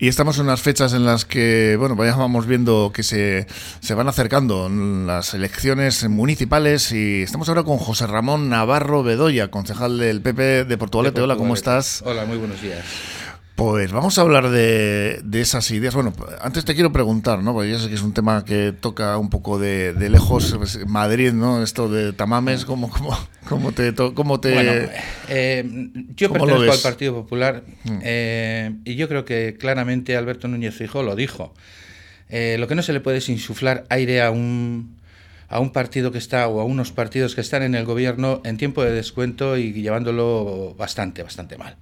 Y estamos en unas fechas en las que, bueno, pues ya vamos viendo que se, se van acercando las elecciones municipales y estamos ahora con José Ramón Navarro Bedoya, concejal del PP de Portugalete. Hola, ¿cómo estás? Hola, muy buenos días. Pues vamos a hablar de, esas ideas. Bueno, antes te quiero preguntar, ¿no? Porque ya sé que es un tema que toca un poco de, lejos pues, Madrid, ¿no? Esto de tamames, ¿cómo, cómo, cómo te...? Cómo te bueno, eh, yo pertenezco al Partido Popular mm. eh, y yo creo que claramente Alberto Núñez Fijo lo dijo. Eh, lo que no se le puede es insuflar aire a un, a un partido que está o a unos partidos que están en el gobierno en tiempo de descuento y llevándolo bastante, bastante mal.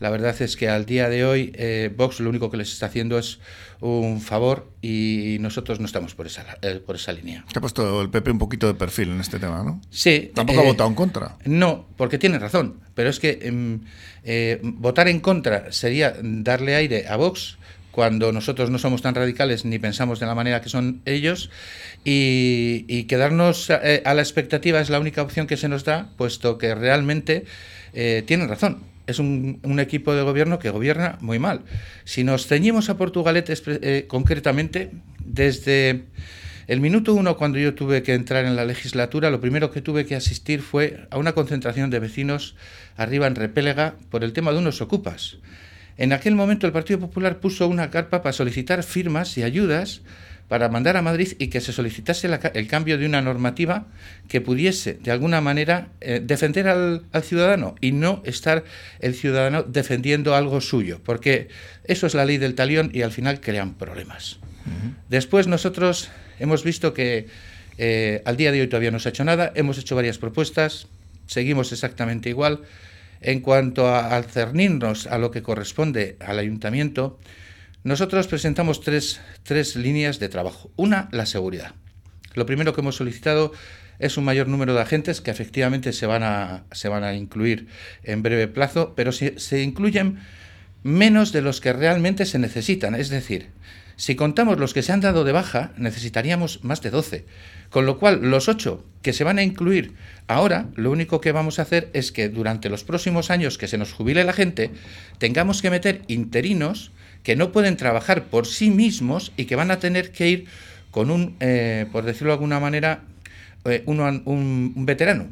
La verdad es que al día de hoy eh, Vox lo único que les está haciendo es un favor y nosotros no estamos por esa, eh, por esa línea. Se ha puesto el PP un poquito de perfil en este tema, ¿no? Sí. Tampoco ha eh, votado en contra. No, porque tiene razón. Pero es que em, votar en contra sería darle aire a Vox cuando nosotros no somos tan radicales ni pensamos de la manera que son ellos y, quedarnos a, la expectativa es la única opción que se nos da, puesto que realmente eh, tienen razón. Es un, equipo de gobierno que gobierna muy mal. Si nos ceñimos a Portugalete eh, concretamente, desde el minuto uno, cuando yo tuve que entrar en la legislatura, lo primero que tuve que asistir fue a una concentración de vecinos arriba en Repélega por el tema de unos ocupas. En aquel momento el Partido Popular puso una carpa para solicitar firmas y ayudas para mandar a Madrid y que se solicitase el cambio de una normativa que pudiese, de alguna manera, eh, defender al, ciudadano y no estar el ciudadano defendiendo algo suyo, porque eso es la ley del talión y al final crean problemas. Después nosotros hemos visto que eh, al día de hoy todavía no se ha hecho nada, hemos hecho varias propuestas, seguimos exactamente igual. En cuanto a, al cernirnos a lo que corresponde al ayuntamiento, nosotros presentamos tres, tres líneas de trabajo. Una, la seguridad. Lo primero que hemos solicitado es un mayor número de agentes que efectivamente se van a, se van a incluir en breve plazo, pero se, se incluyen menos de los que realmente se necesitan. Es decir, si contamos los que se han dado de baja, necesitaríamos más de 12. Con lo cual, los 8 que se van a incluir ahora, lo único que vamos a hacer es que durante los próximos años que se nos jubile la gente, tengamos que meter interinos que no pueden trabajar por sí mismos y que van a tener que ir con un, eh, por decirlo de alguna manera, eh, un, veterano.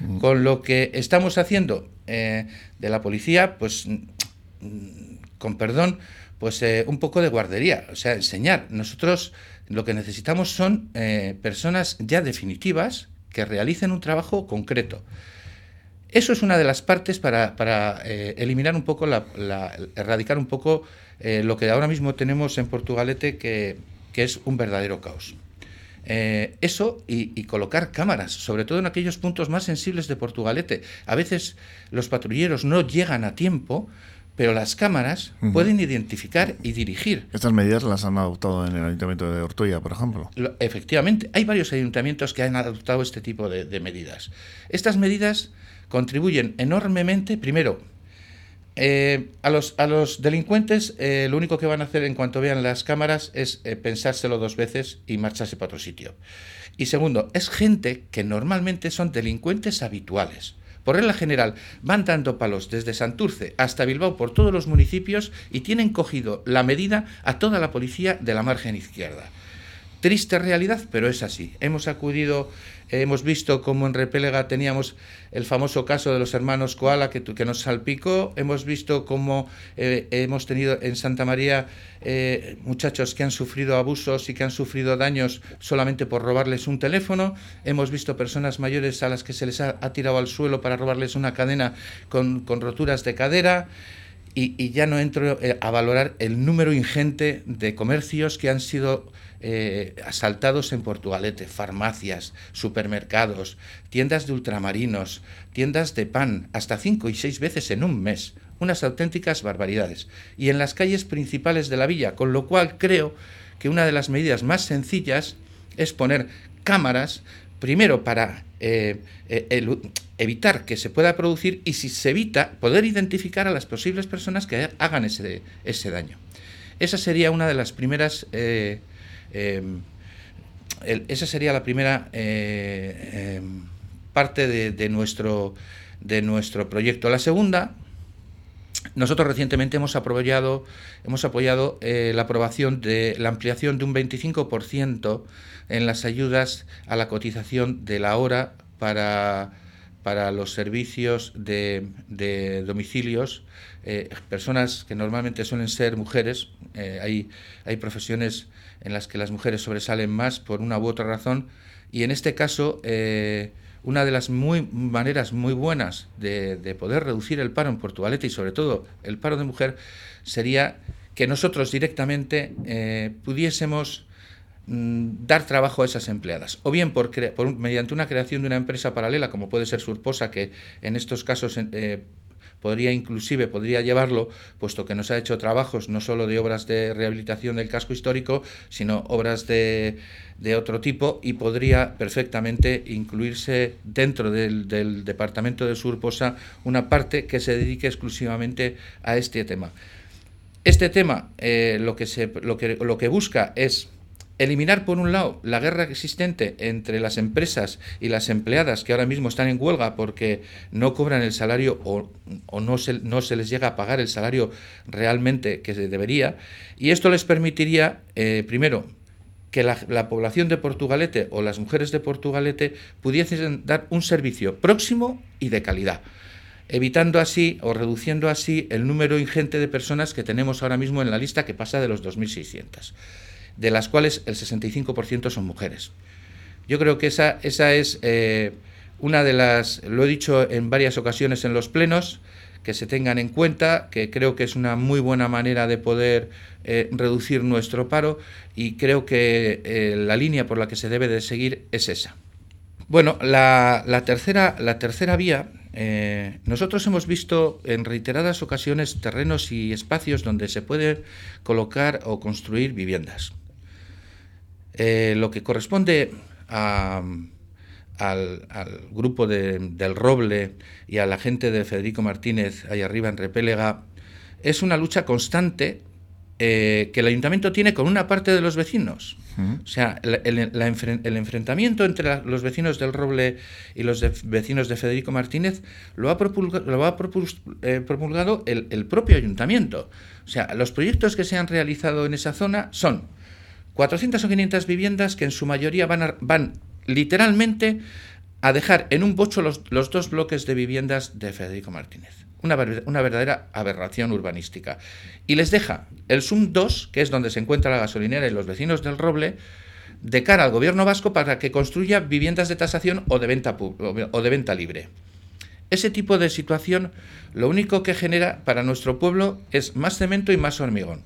Mm. Con lo que estamos haciendo eh, de la policía, pues, mm, con perdón, pues un poco de guardería, o sea, enseñar. Nosotros lo que necesitamos son personas ya definitivas que realicen un trabajo concreto. Eso es una de las partes para, eh, eliminar un poco, la, erradicar un poco lo que ahora mismo tenemos en Portugalete, que, que es un verdadero caos. eso y, y, colocar cámaras, sobre todo en aquellos puntos más sensibles de Portugalete. A veces los patrulleros no llegan a tiempo pero las cámaras pueden identificar y dirigir. Estas medidas las han adoptado en el Ayuntamiento de Ortoya, por ejemplo. efectivamente, hay varios ayuntamientos que han adoptado este tipo de, medidas. Estas medidas contribuyen enormemente, primero, eh, a, los, a los delincuentes eh, lo único que van a hacer en cuanto vean las cámaras es eh, pensárselo dos veces y marcharse para otro sitio. Y segundo, es gente que normalmente son delincuentes habituales. Por regla general, van dando palos desde Santurce hasta Bilbao por todos los municipios y tienen cogido la medida a toda la policía de la margen izquierda. Triste realidad, pero es así. Hemos acudido, hemos visto cómo en Repélega teníamos el famoso caso de los hermanos Koala que, que nos salpicó, hemos visto cómo eh, hemos tenido en Santa María eh, muchachos que han sufrido abusos y que han sufrido daños solamente por robarles un teléfono, hemos visto personas mayores a las que se les ha, tirado al suelo para robarles una cadena con, con roturas de cadera. Y, ya no entro eh, a valorar el número ingente de comercios que han sido eh, asaltados en Portugalete, farmacias, supermercados, tiendas de ultramarinos, tiendas de pan, hasta cinco y seis veces en un mes. Unas auténticas barbaridades. Y en las calles principales de la villa, con lo cual creo que una de las medidas más sencillas es poner cámaras, primero para eh, evitar que se pueda producir y si se evita, poder identificar a las posibles personas que hagan ese, ese daño. Esa sería una de las primeras... Eh, em, esa sería la primera eh, em, parte de, nuestro, de nuestro proyecto. La segunda nosotros recientemente hemos apoyado, hemos apoyado eh, la aprobación de la ampliación de un 25% en las ayudas a la cotización de la hora para, para los servicios de, domicilios, eh, personas que normalmente suelen ser mujeres, eh, hay, hay profesiones en las que las mujeres sobresalen más por una u otra razón, y en este caso una de las muy, maneras muy buenas de, poder reducir el paro en Portugalete y sobre todo el paro de mujer sería que nosotros directamente eh, pudiésemos dar trabajo a esas empleadas, o bien por, mediante una creación de una empresa paralela, como puede ser Surposa, que en estos casos eh, podría inclusive, podría llevarlo, puesto que nos ha hecho trabajos no solo de obras de rehabilitación del casco histórico, sino obras de, otro tipo y podría perfectamente incluirse dentro del, del departamento de Surposa una parte que se dedique exclusivamente a este tema. Este tema eh, lo, que se, lo, que, lo que busca es eliminar, por un lado, la guerra existente entre las empresas y las empleadas que ahora mismo están en huelga porque no cobran el salario o, no, se, les llega a pagar el salario realmente que se debería. Y esto les permitiría, eh, primero, que la, la, población de Portugalete o las mujeres de Portugalete pudiesen dar un servicio próximo y de calidad evitando así o reduciendo así el número ingente de personas que tenemos ahora mismo en la lista que pasa de los 2.600 de las cuales el 65% son mujeres. Yo creo que esa, esa es eh, una de las, lo he dicho en varias ocasiones en los plenos, que se tengan en cuenta, que creo que es una muy buena manera de poder eh, reducir nuestro paro y creo que eh, la línea por la que se debe de seguir es esa. Bueno, la, tercera, la tercera vía, nosotros hemos visto en reiteradas ocasiones terrenos y espacios donde se puede colocar o construir viviendas. Eh, lo que corresponde al, grupo del Roble y a la gente de Federico Martínez, ahí arriba en Repélega, es una lucha constante eh, que el ayuntamiento tiene con una parte de los vecinos. O sea, el, enfrentamiento entre los vecinos del Roble y los vecinos de Federico Martínez lo ha, eh, promulgado el propio ayuntamiento. O sea, los proyectos que se han realizado en esa zona son 400 o 500 viviendas que en su mayoría van, literalmente a dejar en un bocho los, dos bloques de viviendas de Federico Martínez. Una, verdadera aberración urbanística. Y les deja el SUM 2, que es donde se encuentra la gasolinera y los vecinos del Roble, de cara al gobierno vasco para que construya viviendas de tasación o de venta libre. Ese tipo de situación lo único que genera para nuestro pueblo es más cemento y más hormigón.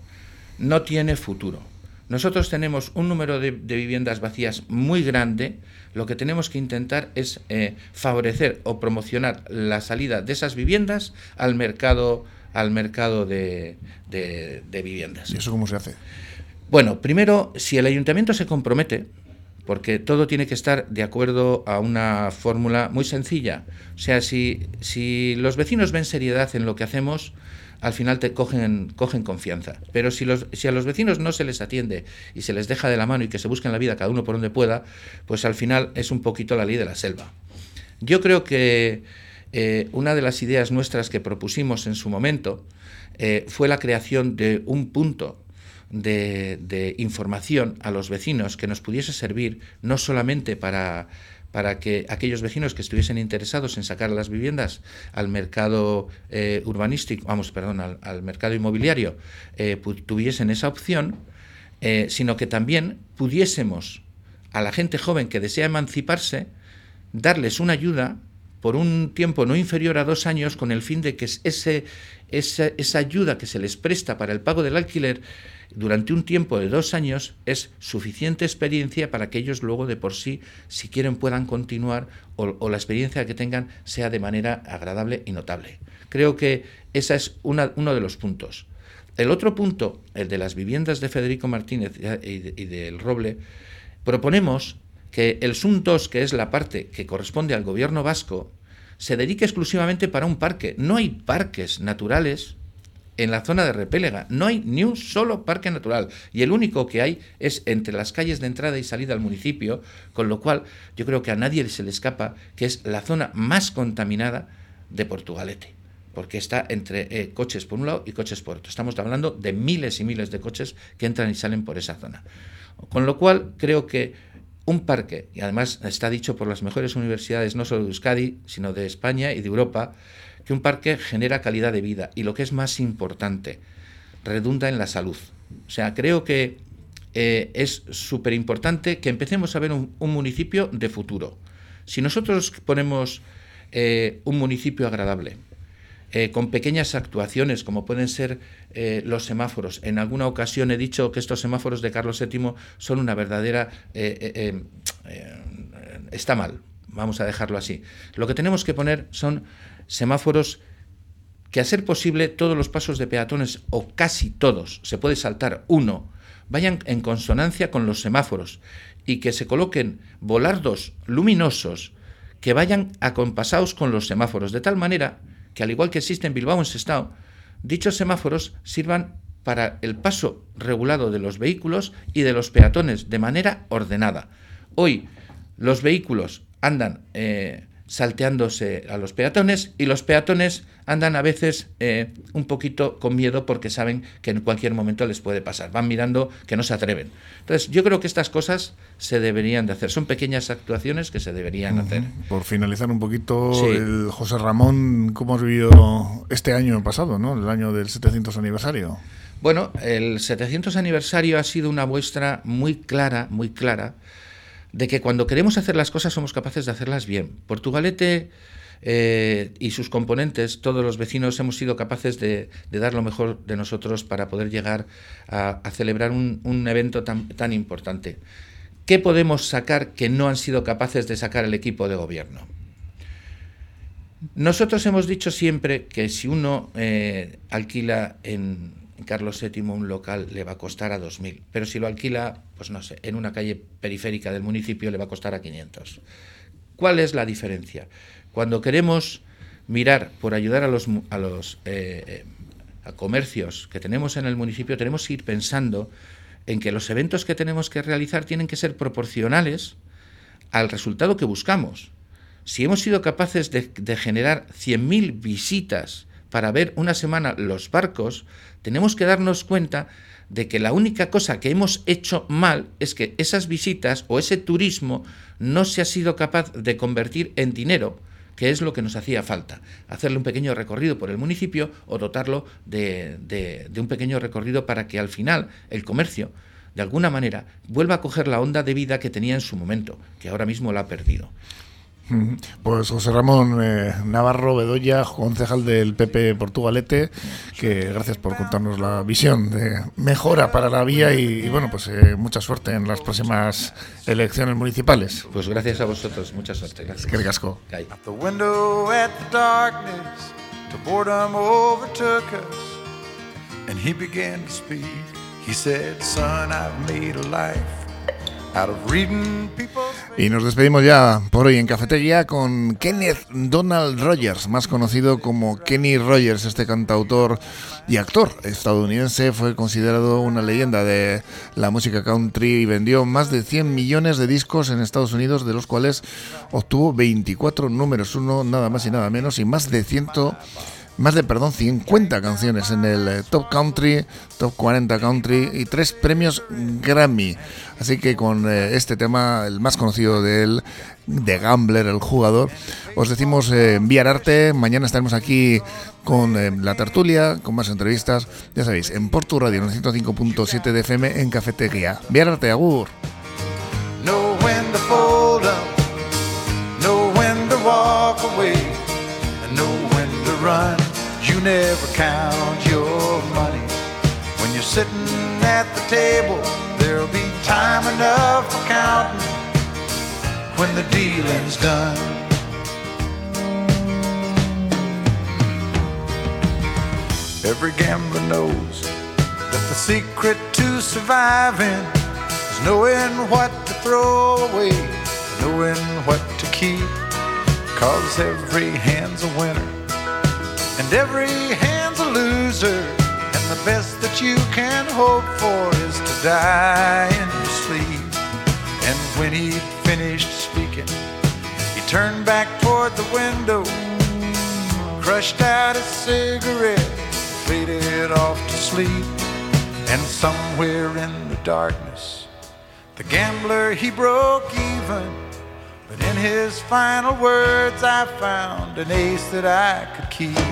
No tiene futuro. Nosotros tenemos un número de, viviendas vacías muy grande. Lo que tenemos que intentar es eh, favorecer o promocionar la salida de esas viviendas al mercado, al mercado de, de viviendas. ¿Y eso cómo se hace? Bueno, primero, si el ayuntamiento se compromete, porque todo tiene que estar de acuerdo a una fórmula muy sencilla. O sea, si, si los vecinos ven seriedad en lo que hacemos, al final te cogen, cogen confianza. Pero si, los, si a los vecinos no se les atiende y se les deja de la mano y que se busquen la vida cada uno por donde pueda, pues al final es un poquito la ley de la selva. Yo creo que eh, una de las ideas nuestras que propusimos en su momento eh, fue la creación de un punto de, de, información a los vecinos que nos pudiese servir no solamente para para que aquellos vecinos que estuviesen interesados en sacar las viviendas al mercado eh, urbanístico, vamos, perdón, al, mercado inmobiliario, eh, tuviesen esa opción, eh, sino que también pudiésemos a la gente joven que desea emanciparse darles una ayuda por un tiempo no inferior a dos años con el fin de que ese, esa ayuda que se les presta para el pago del alquiler durante un tiempo de dos años es suficiente experiencia para que ellos luego de por sí, si quieren, puedan continuar o, la experiencia que tengan sea de manera agradable y notable. Creo que ese es uno de los puntos. El otro punto, el de las viviendas de Federico Martínez y, del Roble, proponemos que el 2, que es la parte que corresponde al gobierno vasco, se dedique exclusivamente para un parque. No hay parques naturales en la zona de Repélega. No hay ni un solo parque natural y el único que hay es entre las calles de entrada y salida al municipio, con lo cual yo creo que a nadie se le escapa que es la zona más contaminada de Portugalete. porque está entre eh, coches por un lado y coches por otro. Estamos hablando de miles y miles de coches que entran y salen por esa zona. Con lo cual, creo que un parque, y además está dicho por las mejores universidades, no solo de Euskadi, sino de España y de Europa, que un parque genera calidad de vida y lo que es más importante, redunda en la salud. O sea, creo que eh, es súper importante que empecemos a ver un, municipio de futuro. Si nosotros ponemos eh, un municipio agradable, eh, con pequeñas actuaciones como pueden ser los semáforos. En alguna ocasión he dicho que estos semáforos de Carlos VII son una verdadera... está mal, vamos a dejarlo así. Lo que tenemos que poner son semáforos que a ser posible todos los pasos de peatones o casi todos, se puede saltar uno, vayan en consonancia con los semáforos y que se coloquen volardos luminosos que vayan acompasados con los semáforos, de tal manera que al igual que existe en Bilbao en Sestao, dichos semáforos sirvan para el paso regulado de los vehículos y de los peatones de manera ordenada. Hoy los vehículos andan eh, salteándose a los peatones y los peatones andan a veces eh, un poquito con miedo porque saben que en cualquier momento les puede pasar. Van mirando que no se atreven. Entonces, yo creo que estas cosas se deberían de hacer. Son pequeñas actuaciones que se deberían hacer. Por finalizar un poquito, el José Ramón, ¿cómo has vivido este año pasado, ¿no? el año del 700 aniversario? Bueno, el 700 aniversario ha sido una muestra muy clara, muy clara, de que cuando queremos hacer las cosas somos capaces de hacerlas bien. Portugalete eh, y sus componentes, todos los vecinos, hemos sido capaces de, dar lo mejor de nosotros para poder llegar a, celebrar un, evento tan, tan importante. ¿Qué podemos sacar que no han sido capaces de sacar el equipo de gobierno? Nosotros hemos dicho siempre que si uno eh, alquila en, Carlos VII un local le va a costar a 2.000, pero si lo alquila, pues no sé, en una calle periférica del municipio le va a costar a 500. ¿Cuál es la diferencia? Cuando queremos mirar por ayudar a los, a los eh, comercios que tenemos en el municipio, tenemos que ir pensando en que los eventos que tenemos que realizar tienen que ser proporcionales al resultado que buscamos. Si hemos sido capaces de, de generar 100.000 visitas para ver una semana los barcos, tenemos que darnos cuenta de que la única cosa que hemos hecho mal es que esas visitas o ese turismo no se ha sido capaz de convertir en dinero, que es lo que nos hacía falta. Hacerle un pequeño recorrido por el municipio o dotarlo de, un pequeño recorrido para que al final el comercio, de alguna manera, vuelva a coger la onda de vida que tenía en su momento, que ahora mismo la ha perdido. Pues José Ramón eh, Navarro Bedoya, concejal del PP Portugalete, que gracias por contarnos la visión de mejora para la vía y, bueno, pues eh, mucha suerte en las próximas elecciones municipales. Pues gracias a vosotros, mucha suerte. Gracias. Que ricasco. Y nos despedimos ya por hoy en Cafetería con Kenneth Donald Rogers, más conocido como Kenny Rogers, este cantautor y actor estadounidense, fue considerado una leyenda de la música country y vendió más de 100 millones de discos en Estados Unidos, de los cuales obtuvo 24 números uno, nada más y nada menos, y más de 100 más de, perdón, 50 canciones en el eh, Top Country, Top 40 Country y tres premios Grammy. Así que con eh, este tema, el más conocido de él, de Gambler, el jugador, os decimos eh, enviar arte. Mañana estaremos aquí con la tertulia, con más entrevistas, ya sabéis, en Porto Radio, en 105.7 de FM, en Cafetería. Enviar arte, agur. run. Never count your money. When you're sitting at the table, there'll be time enough for counting when the dealing's done. Every gambler knows that the secret to surviving is knowing what to throw away, knowing what to keep. Cause every hand's a winner and every hand's a loser. And the best that you can hope for is to die in your sleep. And when he finished speaking, he turned back toward the window, crushed out a cigarette, faded off to sleep. And somewhere in the darkness, the gambler he broke even. But in his final words, I found an ace that I could keep.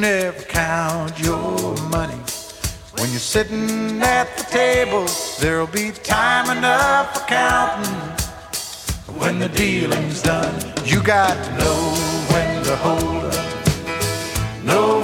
never count your money. When you're sitting at the table, there'll be time enough for counting. When the dealing's done, you got to know when to hold up, know